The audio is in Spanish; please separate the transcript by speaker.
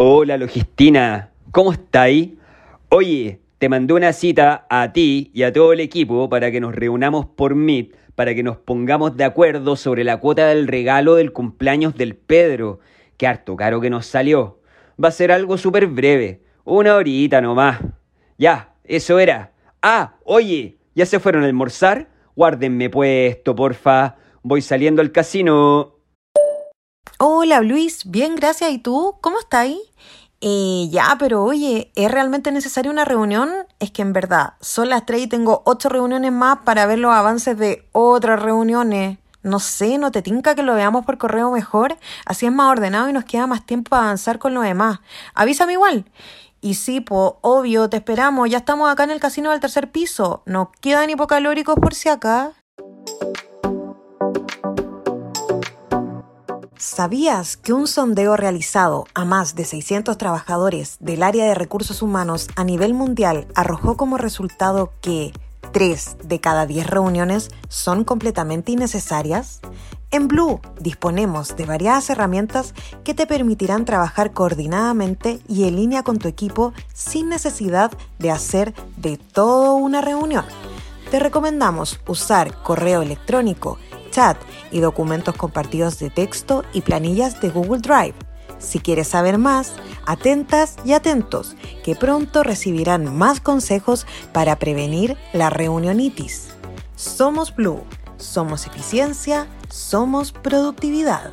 Speaker 1: Hola Logistina, ¿cómo estáis? Oye, te mandé una cita a ti y a todo el equipo para que nos reunamos por Meet, para que nos pongamos de acuerdo sobre la cuota del regalo del cumpleaños del Pedro. Qué harto caro que nos salió. Va a ser algo súper breve, una horita nomás. Ya, eso era. Ah, oye, ¿ya se fueron a almorzar? Guárdenme puesto, porfa. Voy saliendo al casino.
Speaker 2: Hola Luis, bien, gracias. ¿Y tú? ¿Cómo estás ahí? Eh, ya, pero oye, ¿es realmente necesaria una reunión? Es que en verdad, son las tres y tengo ocho reuniones más para ver los avances de otras reuniones. No sé, ¿no te tinca que lo veamos por correo mejor? Así es más ordenado y nos queda más tiempo para avanzar con lo demás. Avísame igual. Y sí, po, obvio, te esperamos. Ya estamos acá en el casino del tercer piso. No quedan hipocalóricos por si acá. ¿Sabías que un sondeo realizado a más de 600 trabajadores del área de recursos humanos a nivel mundial arrojó como resultado que 3 de cada 10 reuniones son completamente innecesarias? En Blue disponemos de variadas herramientas que te permitirán trabajar coordinadamente y en línea con tu equipo sin necesidad de hacer de todo una reunión. Te recomendamos usar correo electrónico, y documentos compartidos de texto y planillas de Google Drive. Si quieres saber más, atentas y atentos, que pronto recibirán más consejos para prevenir la reunionitis. Somos Blue, somos eficiencia, somos productividad.